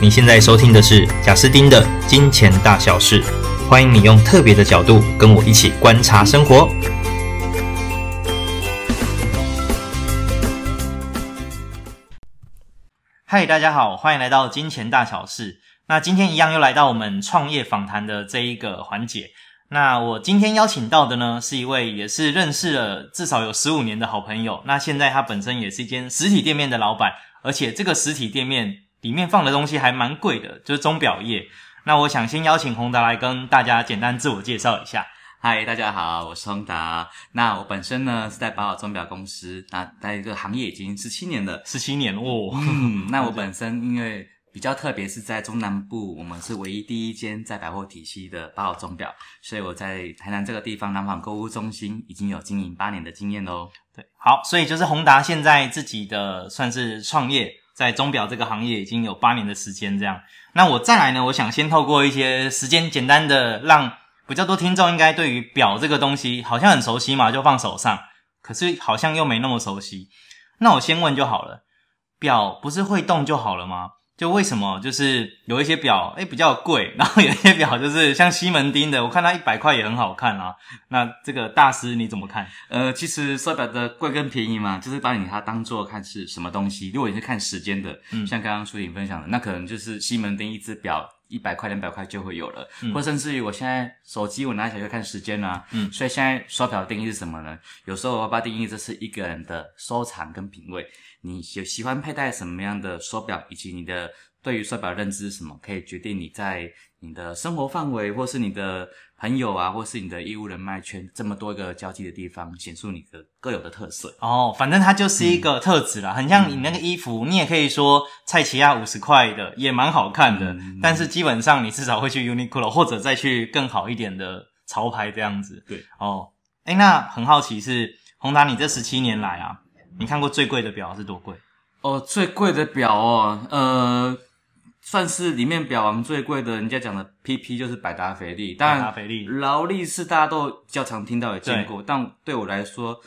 你现在收听的是贾斯汀的《金钱大小事》，欢迎你用特别的角度跟我一起观察生活。嗨，大家好，欢迎来到《金钱大小事》。那今天一样又来到我们创业访谈的这一个环节。那我今天邀请到的呢，是一位也是认识了至少有十五年的好朋友。那现在他本身也是一间实体店面的老板，而且这个实体店面里面放的东西还蛮贵的，就是钟表业。那我想先邀请宏达来跟大家简单自我介绍一下。嗨，大家好，我是宏达。那我本身呢是在宝岛钟表公司，那在这个行业已经十七年了，十七年哦。嗯，那我本身因为。比较特别是在中南部，我们是唯一第一间在百货体系的宝岛钟表，所以我在台南这个地方南纺购物中心已经有经营八年的经验喽。对，好，所以就是宏达现在自己的算是创业，在钟表这个行业已经有八年的时间这样。那我再来呢，我想先透过一些时间简单的，让比较多听众应该对于表这个东西好像很熟悉嘛，就放手上，可是好像又没那么熟悉。那我先问就好了，表不是会动就好了吗？就为什么就是有一些表诶比较贵，然后有一些表就是像西门町的，我看它一百块也很好看啊。那这个大师你怎么看？呃，其实手表的贵跟便宜嘛，就是把你它当做看是什么东西。如果你是看时间的，嗯，像刚刚舒婷分享的，那可能就是西门町一只表一百块两百块就会有了，嗯，或甚至于我现在手机我拿起来就看时间啊，嗯，所以现在手表的定义是什么呢？有时候我把它定义这是一个人的收藏跟品味。你喜喜欢佩戴什么样的手表，以及你的对于手表认知是什么，可以决定你在你的生活范围，或是你的朋友啊，或是你的业务人脉圈这么多一个交际的地方，显出你的各有的特色。哦，反正它就是一个特质啦，嗯、很像你那个衣服，嗯、你也可以说蔡奇亚五十块的也蛮好看的，嗯、但是基本上你至少会去 Uniqlo 或者再去更好一点的潮牌这样子。对，哦，诶，那很好奇是宏达，你这十七年来啊。你看过最贵的表是多贵？哦，最贵的表哦，呃，算是里面表王最贵的，人家讲的 PP 就是百达翡丽。当然，劳力士大家都比较常听到也见过，但对我来说，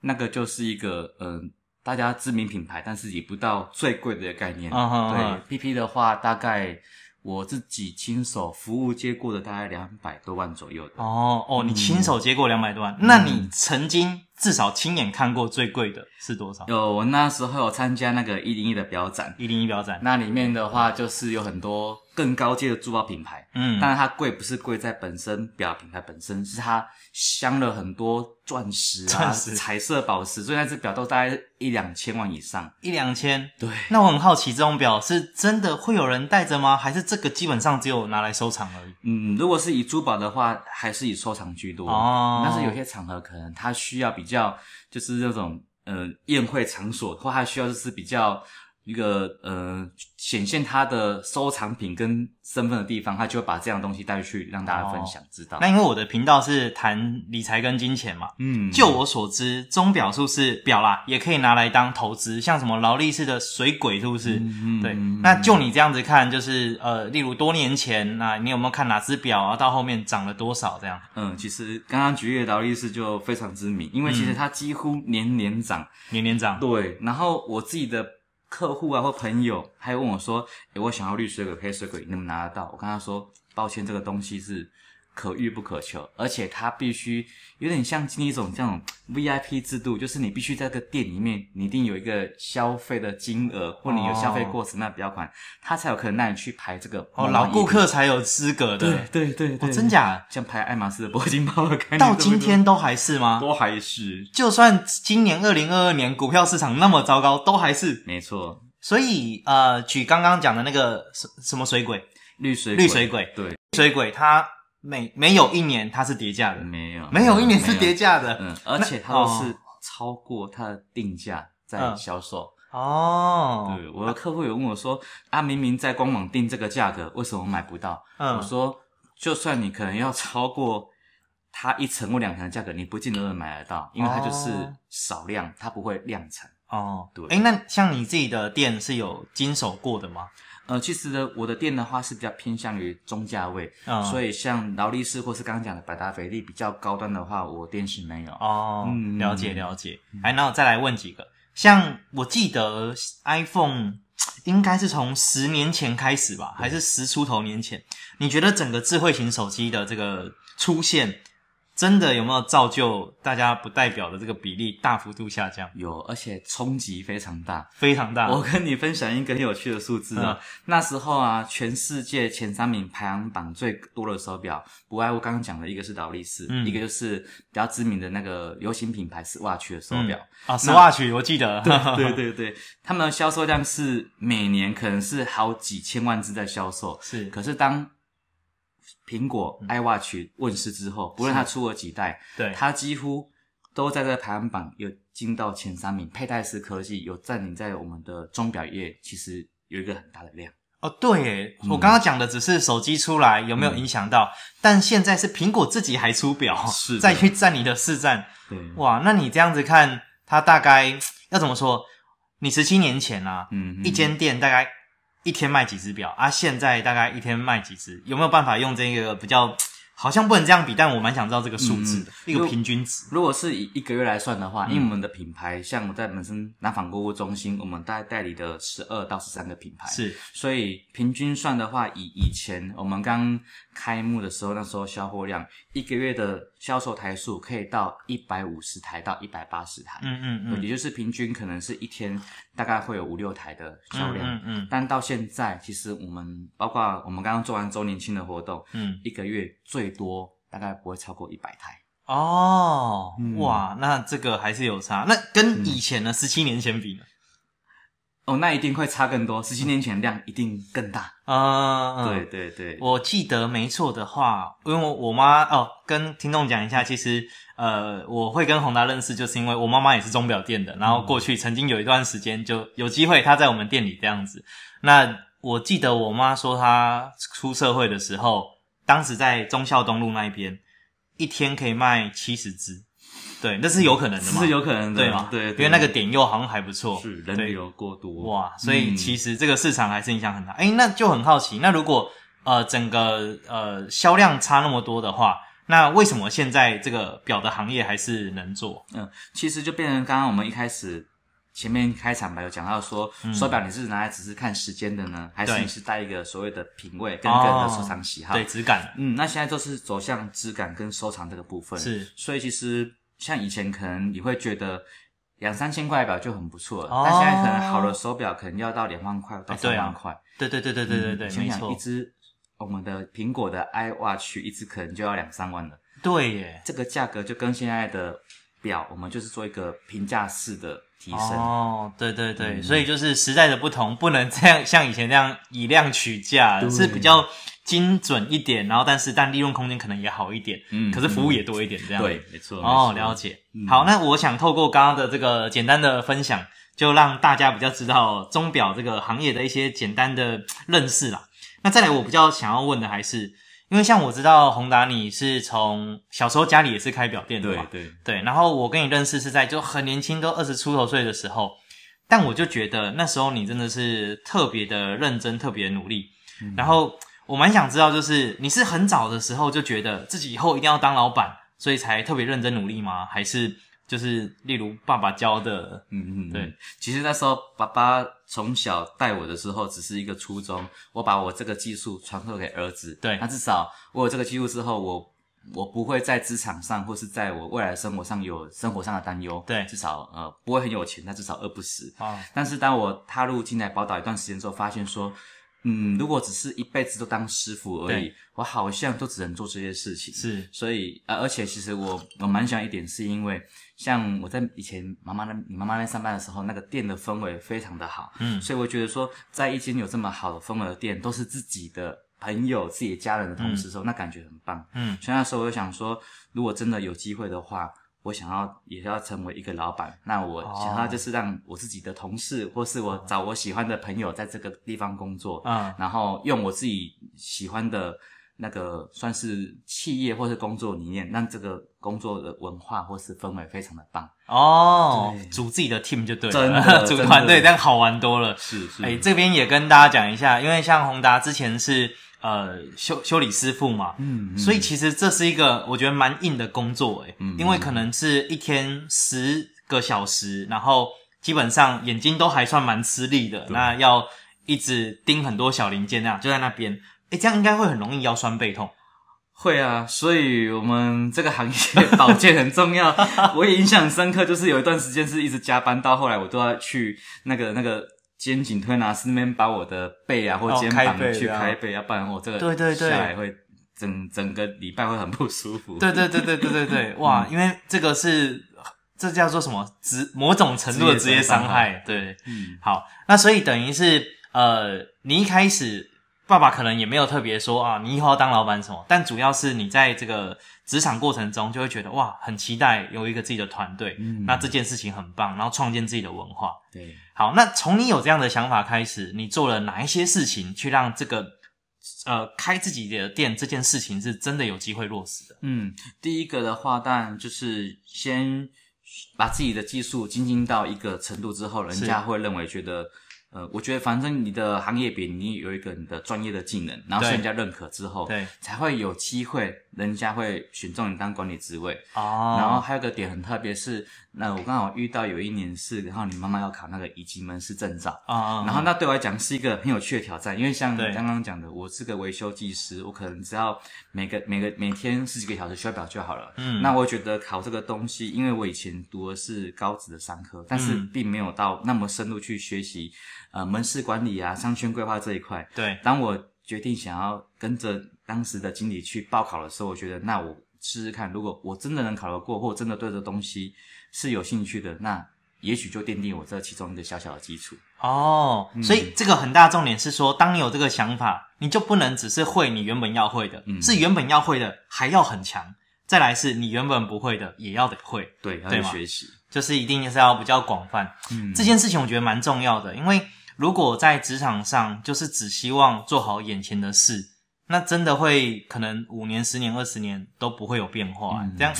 那个就是一个嗯、呃，大家知名品牌，但是也不到最贵的概念。对，PP 的话大概。我自己亲手服务接过的大概两百多万左右的。哦哦，你亲手接过两百多万，嗯、那你曾经至少亲眼看过最贵的是多少？有，我那时候有参加那个一零一的表展，一零一表展，那里面的话就是有很多更高阶的珠宝品牌，嗯，但是它贵不是贵在本身表品牌本身，是它镶了很多钻石啊、石彩色宝石，所以那只表都大概一两千万以上，一两千。对，那我很好奇，这种表是真的会有人戴着吗？还是这个基本上只有拿来收藏而已？嗯，如果是以珠宝的话，还是以收藏居多哦。但是有些场合可能它需要比较，就是那种呃宴会场所，或它需要就是比较。一个呃，显现他的收藏品跟身份的地方，他就会把这样东西带去让大家分享，哦、知道。那因为我的频道是谈理财跟金钱嘛，嗯，就我所知，钟表是不是表啦，也可以拿来当投资，像什么劳力士的水鬼，是不是？嗯，对。嗯、那就你这样子看，就是呃，例如多年前，那你有没有看哪只表啊？到后面涨了多少这样？嗯，其实刚刚举例的劳力士就非常知名，因为其实它几乎年年涨，年年涨。对。然后我自己的。客户啊，或朋友，还有问我说：“诶，我想要绿水鬼、黑水鬼，你能不能拿得到？”我跟他说：“抱歉，这个东西是。”可遇不可求，而且它必须有点像经历一种这种 VIP 制度，就是你必须在这个店里面，你一定有一个消费的金额，或你有消费过什么样的表款，它才有可能让你去排这个哦，老顾客才有资格的。对对对对，哦，真假？像排爱马仕的铂金包的概念，到今天都还是吗？都还是，就算今年二零二二年股票市场那么糟糕，都还是没错。所以呃，举刚刚讲的那个什什么水鬼，绿水鬼绿水鬼，对，绿水鬼它。没没有一年它是跌价的，没有没有一年是跌价的，嗯，而且它都是超过它的定价在销售。哦。对，我的客户有问我说，啊，明明在官网定这个价格，为什么买不到？嗯，我说，就算你可能要超过它一层或两层的价格，你不见得能买得到，因为它就是少量，它不会量产。哦，对，诶，那像你自己的店是有经手过的吗？呃，其实呢，我的店的话是比较偏向于中价位，嗯、所以像劳力士或是刚刚讲的百达翡丽比较高端的话，我店是没有。哦，嗯、了解了解。哎，那我再来问几个，像我记得 iPhone 应该是从十年前开始吧，还是十出头年前？你觉得整个智慧型手机的这个出现，真的有没有造就大家不代表的这个比例大幅度下降？有，而且冲击非常大，非常大。我跟你分享一个很有趣的数字啊，嗯、那时候啊，全世界前三名排行榜最多的手表，不外乎刚刚讲的一个是劳力士，嗯、一个就是比较知名的那个流行品牌 Swatch 的手表、嗯、啊，Swatch 我记得，对对对对，他们的销售量是每年可能是好几千万只在销售，是，可是当苹果 iWatch 问世之后，不论它出了几代，对，它几乎都在这个排行榜有进到前三名。佩戴式科技有占领在我们的钟表业，其实有一个很大的量。哦，对耶，嗯、我刚刚讲的只是手机出来有没有影响到，嗯、但现在是苹果自己还出表，是再去占你的市占。对，哇，那你这样子看，它大概要怎么说？你十七年前啊，嗯哼，一间店大概。一天卖几只表啊？现在大概一天卖几只？有没有办法用这个比较？好像不能这样比，但我蛮想知道这个数字的、嗯、一个平均值。如果是以一个月来算的话，嗯、因为我们的品牌，像我在本身南纺购物中心，我们大概代理的十二到十三个品牌，是，所以平均算的话，以以前我们刚开幕的时候，那时候销货量一个月的销售台数可以到一百五十台到一百八十台，嗯嗯嗯，也就是平均可能是一天大概会有五六台的销量，嗯嗯，嗯但到现在，其实我们包括我们刚刚做完周年庆的活动，嗯，一个月最多。大概不会超过一百台哦，嗯、哇，那这个还是有差。那跟以前呢？十七、嗯、年前比呢？哦，那一定会差更多。十七年前量一定更大啊！对对对，我记得没错的话，因为我我妈哦，跟听众讲一下，其实呃，我会跟宏达认识，就是因为我妈妈也是钟表店的，然后过去曾经有一段时间就有机会她在我们店里这样子。那我记得我妈说她出社会的时候。当时在忠孝东路那一边，一天可以卖七十只，对，那是有可能的吗？是有可能的，对吗？对，因为那个点又好像还不错，是人流过多，哇，所以其实这个市场还是影响很大。哎、嗯、那就很好奇，那如果呃整个呃销量差那么多的话，那为什么现在这个表的行业还是能做？嗯，其实就变成刚刚我们一开始。前面开场吧有讲到说，手表你是拿来只是看时间的呢，嗯、还是你是带一个所谓的品味跟个人的收藏喜好？对，质感。嗯，那现在都是走向质感跟收藏这个部分。是，所以其实像以前可能你会觉得两三千块表就很不错了，哦、但现在可能好的手表可能要到两万块到三万块。对对对对对对对，没错。一只我们的苹果的 iWatch 一只可能就要两三万了。对耶，这个价格就跟现在的表，我们就是做一个平价式的。提升哦，对对对，嗯、所以就是时代的不同，不能这样像以前这样以量取价，对是比较精准一点，然后但是但利润空间可能也好一点，嗯，可是服务也多一点，这样对，没错哦，了解。嗯、好，那我想透过刚刚的这个简单的分享，就让大家比较知道钟表这个行业的一些简单的认识啦。那再来，我比较想要问的还是。因为像我知道宏达，你是从小时候家里也是开表店的嘛，对对对。然后我跟你认识是在就很年轻，都二十出头岁的时候，但我就觉得那时候你真的是特别的认真，特别的努力。嗯、然后我蛮想知道，就是你是很早的时候就觉得自己以后一定要当老板，所以才特别认真努力吗？还是？就是例如爸爸教的，嗯嗯，对。其实那时候爸爸从小带我的时候，只是一个初衷，我把我这个技术传授给儿子。对，那至少我有这个技术之后，我我不会在职场上或是在我未来生活上有生活上的担忧。对，至少呃不会很有钱，但至少饿不死。啊，但是当我踏入进来宝岛一段时间之后，发现说。嗯，如果只是一辈子都当师傅而已，我好像都只能做这些事情。是，所以呃，而且其实我我蛮想一点，是因为像我在以前妈妈那你妈妈那上班的时候，那个店的氛围非常的好。嗯，所以我觉得说，在一间有这么好的氛围的店，都是自己的朋友、自己的家人的同事的时候，嗯、那感觉很棒。嗯，所以那时候我就想说，如果真的有机会的话。我想要也要成为一个老板，那我想要就是让我自己的同事，或是我找我喜欢的朋友在这个地方工作，嗯，然后用我自己喜欢的那个算是企业或是工作理念，让这个工作的文化或是氛围非常的棒哦，组自己的 team 就对了，真的组团队这样好玩多了，是是，哎，这边也跟大家讲一下，因为像宏达之前是。呃，修修理师傅嘛，嗯，嗯，所以其实这是一个我觉得蛮硬的工作诶，嗯，因为可能是一天十个小时，然后基本上眼睛都还算蛮吃力的，那要一直盯很多小零件，那样就在那边，诶，这样应该会很容易腰酸背痛。会啊，所以我们这个行业保健很重要。我也印象深刻，就是有一段时间是一直加班，到后来我都要去那个那个肩颈推拿师那边把我的背啊或肩膀去开背，要不然我这个对对对下来会整整个礼拜会很不舒服。对对对对对对对，哇，因为这个是这叫做什么职某种程度的职业伤害。对，嗯，好，那所以等于是呃，你一开始。爸爸可能也没有特别说啊，你以后要当老板什么，但主要是你在这个职场过程中就会觉得哇，很期待有一个自己的团队，嗯，那这件事情很棒，然后创建自己的文化。对，好，那从你有这样的想法开始，你做了哪一些事情去让这个呃开自己的店这件事情是真的有机会落实的？嗯，第一个的话，当然就是先把自己的技术精进到一个程度之后，人家会认为觉得。呃，我觉得反正你的行业别你有一个你的专业的技能，然后是人家认可之后，对，才会有机会，人家会选中你当管理职位。哦，然后还有个点很特别是。那我刚好遇到有一年是，然后你妈妈要考那个乙级门市证照啊，然后那对我来讲是一个很有趣的挑战，因为像刚刚讲的，我是个维修技师，我可能只要每个每个每天十几个小时修表就好了。嗯，那我觉得考这个东西，因为我以前读的是高职的商科，但是并没有到那么深入去学习呃门市管理啊、商圈规划这一块。对，当我决定想要跟着当时的经理去报考的时候，我觉得那我试试看，如果我真的能考得过，或真的对这东西。是有兴趣的，那也许就奠定我这其中一个小小的基础哦。所以这个很大重点是说，当你有这个想法，你就不能只是会你原本要会的，嗯，是原本要会的还要很强。再来是你原本不会的也要得会，对，要学习，就是一定是要比较广泛。嗯，这件事情我觉得蛮重要的，因为如果在职场上就是只希望做好眼前的事，那真的会可能五年、十年、二十年都不会有变化，嗯，这样。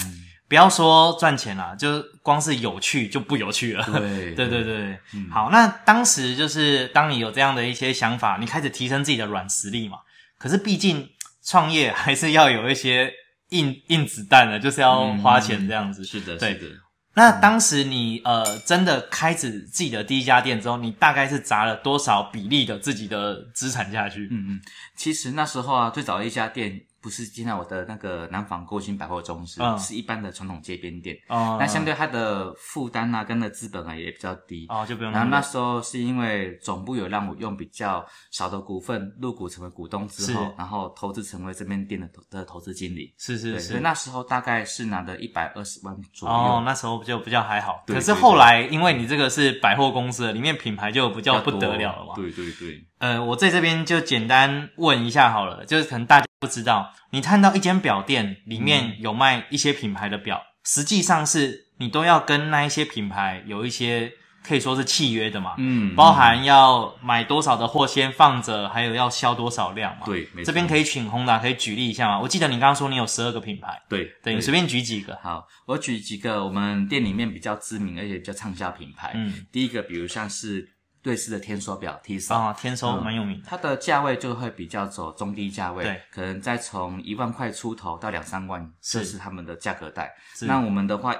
不要说赚钱啦，就光是有趣就不有趣了。对 对对对，嗯、好，那当时就是当你有这样的一些想法，你开始提升自己的软实力嘛。可是毕竟创业还是要有一些硬硬子弹的，就是要花钱这样子。嗯、是的，是的。那当时你呃真的开始自己的第一家店之后，你大概是砸了多少比例的自己的资产下去？嗯嗯，其实那时候啊，最早的一家店。不是进到我的那个南纺购新百货中心，嗯、是一般的传统街边店。哦，那相对它的负担啊，跟的资本啊也比较低。哦，就不用。然后那时候是因为总部有让我用比较少的股份入股成为股东之后，然后投资成为这边店的投的投资经理。是是是。所以那时候大概是拿的一百二十万左右。哦，那时候就比较还好。可是后来因为你这个是百货公司，里面品牌就比较不得了了嘛。对对对。呃，我在这边就简单问一下好了，就是可能大家不知道，你看到一间表店里面有卖一些品牌的表，嗯、实际上是你都要跟那一些品牌有一些可以说是契约的嘛，嗯，包含要买多少的货先放着，还有要销多少量嘛，对，没错。这边可以请宏达可以举例一下吗？我记得你刚刚说你有十二个品牌，对，对，你随便举几个。好，我举几个我们店里面比较知名而且比较畅销品牌，嗯，第一个比如像是。瑞士的天梭表，Tissot 啊，天梭蛮有名的，它的价位就会比较走中低价位，对，可能再从一万块出头到两三万，这是他们的价格带。那我们的话，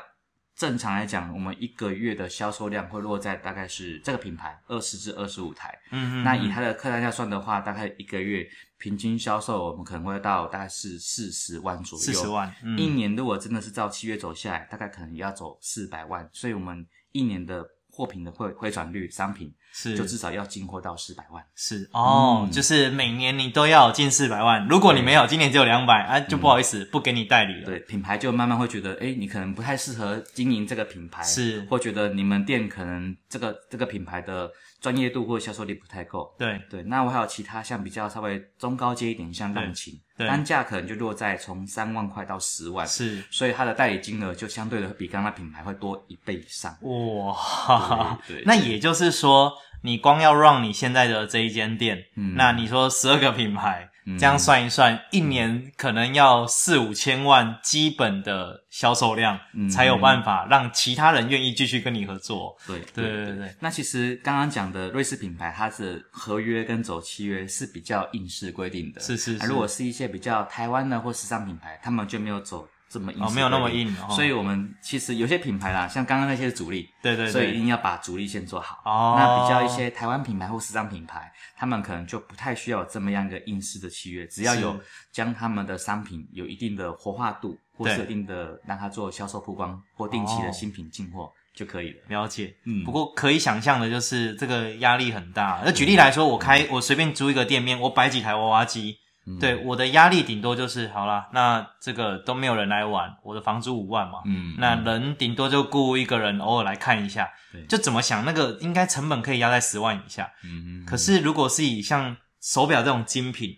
正常来讲，我们一个月的销售量会落在大概是这个品牌二十至二十五台，嗯嗯，那以它的客单价算的话，大概一个月平均销售我们可能会到大概是四十万左右，四十万，嗯，一年如果真的是照七月走下来，大概可能也要走四百万，所以我们一年的货品的回回转率，商品。是，就至少要进货到四百万。是哦，嗯、就是每年你都要进四百万。如果你没有，今年只有两百，啊，就不好意思，嗯、不给你代理了。对，品牌就慢慢会觉得，哎，你可能不太适合经营这个品牌，是，或觉得你们店可能这个这个品牌的专业度或销售力不太够。对对，那我还有其他像比较稍微中高阶一点，像浪琴，单价可能就落在从三万块到十万。是，所以它的代理金额就相对的比刚刚品牌会多一倍以上。哇，对，对，那也就是说。你光要 run 你现在的这一间店，嗯，那你说十二个品牌，嗯，这样算一算，一年可能要四五千万基本的销售量，嗯，才有办法让其他人愿意继续跟你合作。对对对对对。那其实刚刚讲的瑞士品牌，它是合约跟走契约是比较硬式规定的。是是是。如果是一些比较台湾的或时尚品牌，他们就没有走。这么硬哦，没有那么硬，所以我们其实有些品牌啦，像刚刚那些是主力，对对对，所以一定要把主力先做好。哦，那比较一些台湾品牌或时尚品牌，他们可能就不太需要这么样一个硬式的契约，只要有将他们的商品有一定的活化度，或设定的让它做销售曝光或定期的新品进货就可以了。了解，嗯，不过可以想象的就是这个压力很大。那举例来说，我开我随便租一个店面，我摆几台娃娃机。对，我的压力顶多就是好啦，那这个都没有人来玩，我的房租五万嘛，嗯，那人顶多就雇一个人偶尔来看一下，对，就怎么想那个应该成本可以压在十万以下，嗯嗯，可是如果是以像手表这种精品，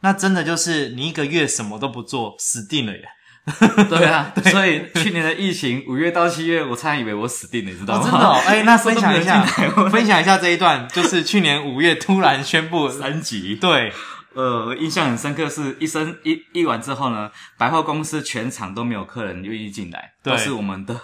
那真的就是你一个月什么都不做，死定了耶。对啊，对，所以去年的疫情 五月到七月，我差点以为我死定了，你知道吗？哦、真的哦，哎，那分享一下，分享一下这一段，就是去年五月突然宣布三级，对。呃，印象很深刻，是一生一一完之后呢，百货公司全场都没有客人愿意进来，对都是我们的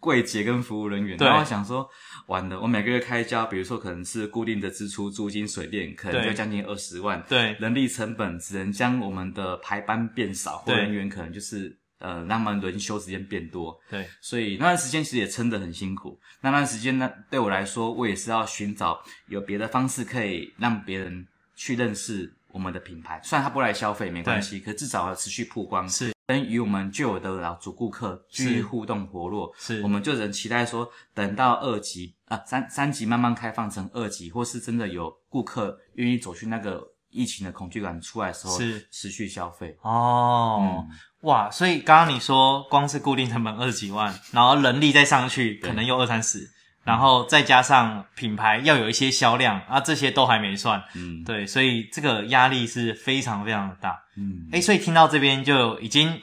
柜姐跟服务人员。然后我想说，完了，我每个月开销，比如说可能是固定的支出，租金、水电，可能就将近二十万。对，人力成本只能将我们的排班变少，或人员可能就是呃，让他们轮休时间变多。对，所以那段时间其实也撑得很辛苦。那段时间呢，对我来说，我也是要寻找有别的方式可以让别人去认识。我们的品牌，虽然他不来消费没关系，可至少要持续曝光，是。跟与我们旧有的老主顾客继续互动活络，是，我们就能期待说，等到二级啊三三级慢慢开放成二级，或是真的有顾客愿意走去那个疫情的恐惧感出来的时候，是。持续消费。哦，嗯、哇，所以刚刚你说光是固定成本二十几万，然后人力再上去，可能又二三十。然后再加上品牌要有一些销量啊，这些都还没算，嗯，对，所以这个压力是非常非常的大，嗯，哎，所以听到这边就已经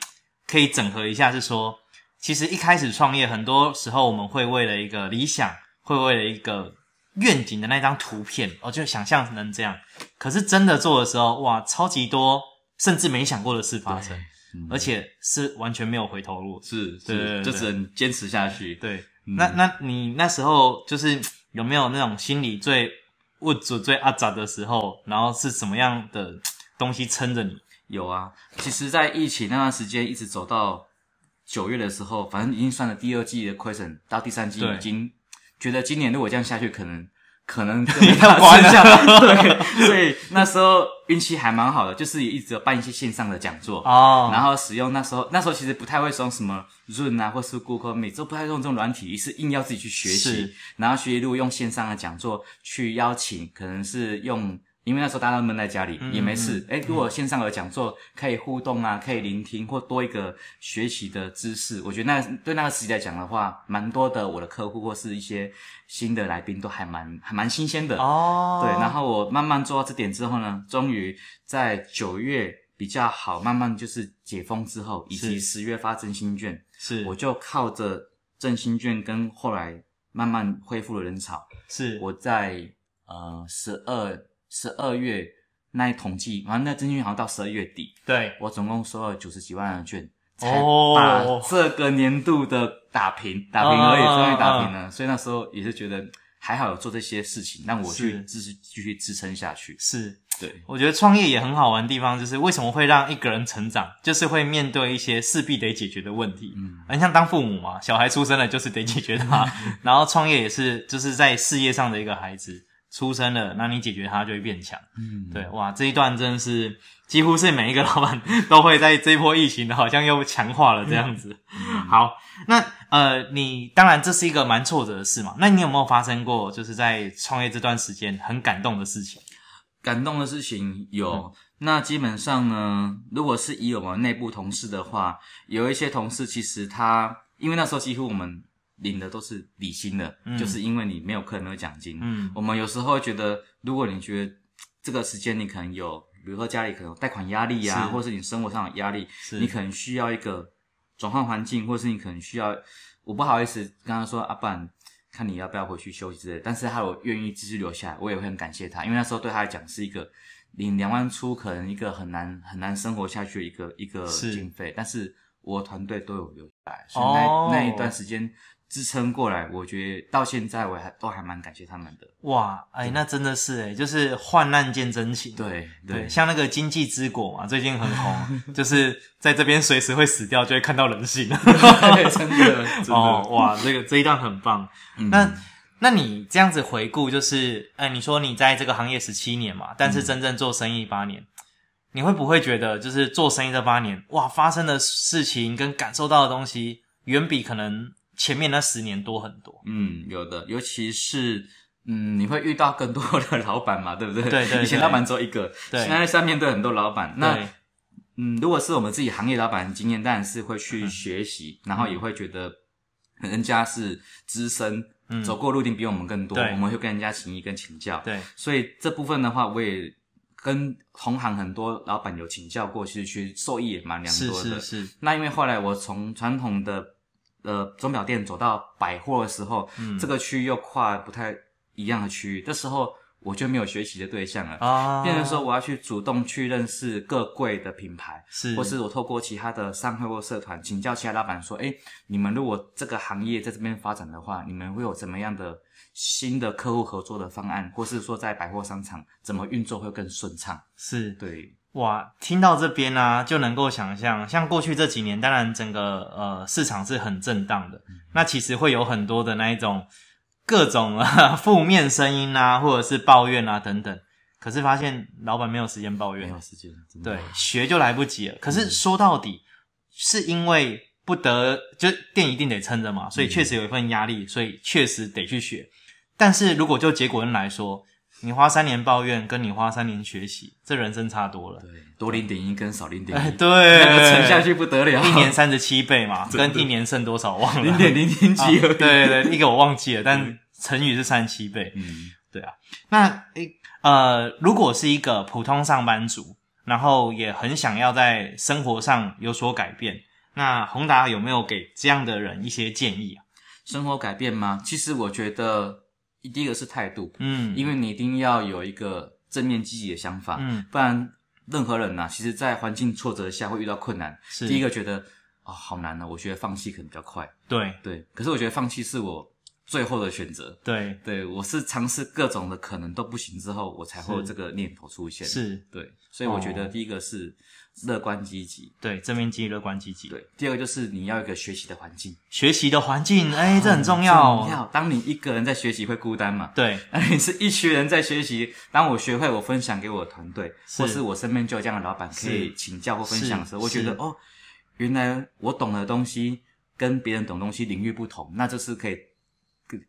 可以整合一下，是说，其实一开始创业，很多时候我们会为了一个理想，会为了一个愿景的那张图片，哦，就想象能这样，可是真的做的时候，哇，超级多，甚至没想过的事发生，嗯，而且是完全没有回头路，是，是，就只能坚持下去，对。那那你那时候就是 有没有那种心里最物质、最阿杂的时候？然后是什么样的 东西撑着你？有啊，其实，在疫情那段时间，一直走到九月的时候，反正已经算了第二季的亏损，到第三季已经觉得今年如果这样下去，可能。可能跟他关系对，所以那时候运气还蛮好的，就是也一直有办一些线上的讲座哦，然后使用那时候那时候其实不太会用什么 Zoom 啊，或是 Google Meet，都不太用这种软体，是硬要自己去学习，然后学习如果用线上的讲座去邀请，可能是用。因为那时候大家都闷在家里，嗯、也没事。诶，如果线上有讲座，可以互动啊，可以聆听，或多一个学习的知识，我觉得那对那个时期来讲的话，蛮多的。我的客户或是一些新的来宾都还蛮还蛮新鲜的哦。对，然后我慢慢做到这点之后呢，终于在九月比较好，慢慢就是解封之后，以及十月发振兴券，是我就靠着振兴券跟后来慢慢恢复了人潮，是我在呃十二。十二月那一统计，然后那振兴券好像到十二月底，对，我总共收了九十几万的券，才把这个年度的打平，打平而已，终于打平了。所以那时候也是觉得还好有做这些事情，让我去继续继续支撑下去。是，对，我觉得创业也很好玩的地方，就是为什么会让一个人成长，就是会面对一些势必得解决的问题。嗯，很像当父母嘛，小孩出生了就是得解决他，然后创业也是就是在事业上的一个孩子。出生了，那你解决它就会变强。嗯，对，哇，这一段真的是几乎是每一个老板都会在这一波疫情的，好像又强化了这样子。嗯、好，那呃，你当然这是一个蛮挫折的事嘛。那你有没有发生过，就是在创业这段时间很感动的事情？感动的事情有，嗯、那基本上呢，如果是以我们内部同事的话，有一些同事其实他，因为那时候几乎我们。领的都是底薪的，嗯、就是因为你没有客人没有奖金。嗯，我们有时候会觉得，如果你觉得这个时间你可能有，比如说家里可能有贷款压力啊，是或是你生活上的压力，你可能需要一个转换环境，或是你可能需要，我不好意思跟他说，阿、啊、然看你要不要回去休息之类的。但是他有愿意继续留下来，我也会很感谢他，因为那时候对他来讲是一个领两万出，可能一个很难很难生活下去的一个一个经费，但是我团队都有留下来，所以那、哦、那一段时间。支撑过来，我觉得到现在我还都还蛮感谢他们的。哇，哎，那真的是哎，就是患难见真情。对对，对，像那个经济之果嘛，最近很红，就是在这边随时会死掉，就会看到人性。对，真的，真的哦，哇，这个这一段很棒。嗯、那那你这样子回顾，就是，哎，你说你在这个行业十七年嘛，但是真正做生意八年，嗯、你会不会觉得，就是做生意这八年，哇，发生的事情跟感受到的东西，远比可能。前面那十年多很多，嗯，有的，尤其是，嗯，你会遇到更多的老板嘛，对不对？对对，对。以前老板只有一个，对。现在上面对很多老板，那，嗯，如果是我们自己行业老板的经验，当然是会去学习，嗯、然后也会觉得人家是资深，嗯，走过路一定比我们更多，我们会跟人家请益跟请教，对。所以这部分的话，我也跟同行很多老板有请教过，其实去受益也蛮良多的。是是是。那因为后来我从传统的呃，钟表店走到百货的时候，嗯，这个区域又跨不太一样的区域，这时候我就没有学习的对象了。啊，变成说我要去主动去认识各柜的品牌，是，或是我透过其他的商会或社团请教其他老板说，诶，你们如果这个行业在这边发展的话，你们会有怎么样的新的客户合作的方案，或是说在百货商场怎么运作会更顺畅？是。对。哇，听到这边呢、啊，就能够想象，像过去这几年，当然整个呃市场是很震荡的，嗯、那其实会有很多的那一种各种啊 负面声音啊，或者是抱怨啊等等。可是发现老板没有时间抱怨，没有时间，对，学就来不及了。可是说到底，是因为不得，就店一定得撑着嘛，所以确实有一份压力，所以确实得去学。但是如果就结果论来说，你花三年抱怨，跟你花三年学习，这人生差多了。对，多零点一跟少零点一，哎，对，那个沉下去不得了。一年三十七倍嘛，跟一年剩多少忘了？零点零零几而已。对对对，一个我忘记了，但成语是三十七倍。嗯，对啊。那诶呃，如果是一个普通上班族，然后也很想要在生活上有所改变，那宏达有没有给这样的人一些建议啊？生活改变吗？其实我觉得。第一个是态度，嗯，因为你一定要有一个正面积极的想法，嗯，不然任何人呐、啊，其实，在环境挫折下会遇到困难。是，第一个觉得啊、哦，好难呢、哦，我觉得放弃可能比较快。对对，可是我觉得放弃是我最后的选择。对对，我是尝试各种的可能都不行之后，我才会有这个念头出现。是，对，所以我觉得第一个是。哦乐观积极，对，正面积极，乐观积极。对，第二个就是你要一个学习的环境，学习的环境，哎、欸，这很重要。重要。当你一个人在学习会孤单嘛？对，那你是一群人在学习。当我学会，我分享给我的团队，或是我身边就有这样的老板可以请教或分享的时候，我觉得哦，原来我懂的东西跟别人懂东西领域不同，那这是可以。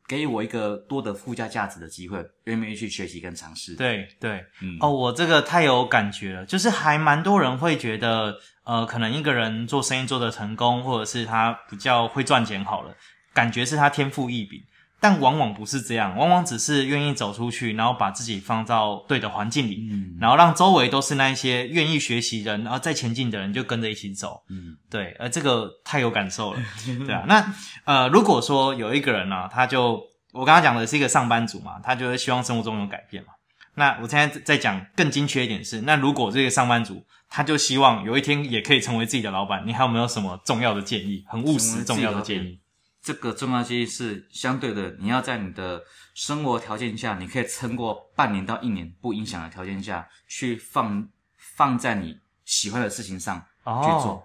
给予我一个多的附加价值的机会，愿不愿意去学习跟尝试？对对，嗯，哦，我这个太有感觉了，就是还蛮多人会觉得，呃，可能一个人做生意做得成功，或者是他比较会赚钱好了，感觉是他天赋异禀。但往往不是这样，往往只是愿意走出去，然后把自己放到对的环境里，嗯，然后让周围都是那一些愿意学习的人，然后再前进的人就跟着一起走，嗯，对，而这个太有感受了，对啊。那呃，如果说有一个人呢、啊，他就我刚刚讲的是一个上班族嘛，他就是希望生活中有改变嘛。那我现在在讲更精确一点是，那如果这个上班族他就希望有一天也可以成为自己的老板，你还有没有什么重要的建议？很务实重要的建议。这个重要建议是相对的，你要在你的生活条件下，你可以撑过半年到一年不影响的条件下去放放在你喜欢的事情上去做。哦、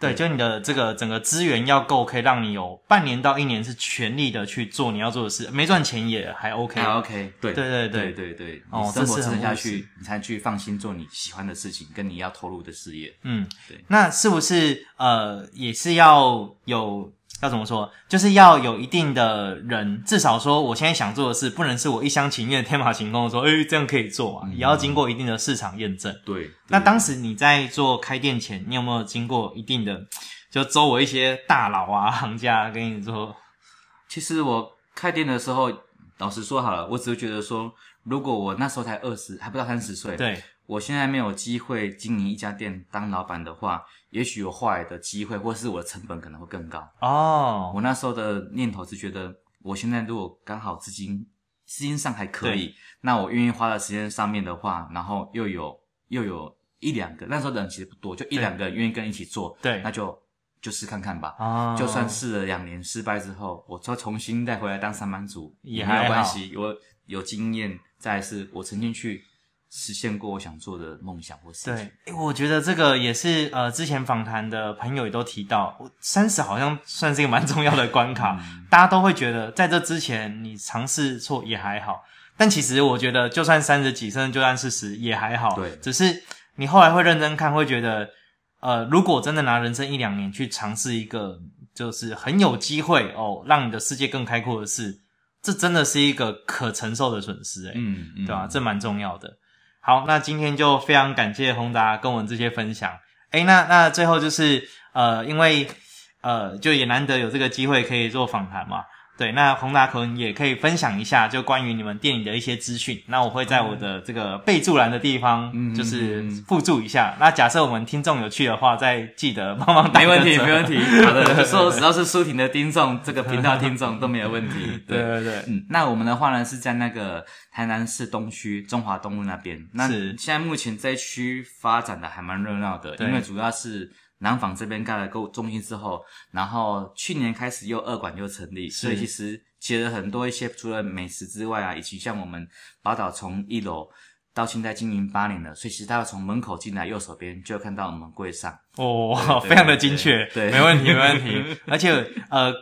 对，就你的这个整个资源要够，可以让你有半年到一年是全力的去做你要做的事，没赚钱也还 OK，还 OK。对对对对对对，哦，生活撑下去，你才去放心做你喜欢的事情，跟你要投入的事业。嗯，对。那是不是呃也是要有？要怎么说？就是要有一定的人，至少说，我现在想做的事，不能是我一厢情愿、天马行空的说，哎、欸、这样可以做嘛？也要经过一定的市场验证。对。对那当时你在做开店前，你有没有经过一定的，就周围一些大佬啊、行家跟你说？其实我开店的时候，老实说好了，我只是觉得说，如果我那时候才二十，还不到三十岁，对。我现在没有机会经营一家店当老板的话，也许有后来的机会，或是我的成本可能会更高。哦，我那时候的念头是觉得，我现在如果刚好资金资金上还可以，那我愿意花的时间上面的话，然后又有又有一两个，那时候的人其实不多，就一两个愿意跟一起做，对，那就。就试看看吧。哦，就算试了两年失败之后，我再重新再回来当上班族也也没有关系。我有经验，再来是我曾经去实现过我想做的梦想或事情。对，我觉得这个也是呃，之前访谈的朋友也都提到，三十好像算是一个蛮重要的关卡。嗯、大家都会觉得在这之前你尝试错也还好，但其实我觉得就算三十几，甚至就算四十也还好。对，只是你后来会认真看，会觉得呃，如果真的拿人生一两年去尝试一个，就是很有机会哦，让你的世界更开阔的事，这真的是一个可承受的损失哎，嗯，嗯，对吧、啊？这蛮重要的。好，那今天就非常感谢宏达跟我们这些分享。诶，那那最后就是呃，因为呃，就也难得有这个机会可以做访谈嘛。对，那宏达可能也可以分享一下，就关于你们店里的一些资讯。那我会在我的这个备注栏的地方，就是附注一下。嗯嗯嗯、那假设我们听众有趣的话，再记得帮忙打。没问题，没问题。好的，说只要是舒婷的听众，这个频道听众都没有问题。对对对，嗯，那我们的话呢是在那个台南市东区中华东路那边。那现在目前这一区发展的还蛮热闹的，因为主要是。南纺这边盖了购物中心之后，然后去年开始又二馆又成立，所以其实接了很多一些除了美食之外啊，以及像我们宝岛从一楼到现在经营八年了，所以其实大家从门口进来右手边就看到我们柜上哦，非常的精确，对，没问题，没问题。而且呃，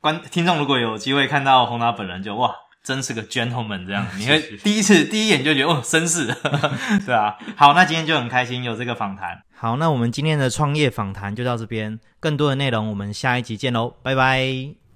观听众如果有机会看到宏达本人就，就哇。真是个 gentleman，这样 你会第一次第一眼就觉得哦，绅士，对啊。好，那今天就很开心有这个访谈。好，那我们今天的创业访谈就到这边，更多的内容我们下一集见喽，拜拜。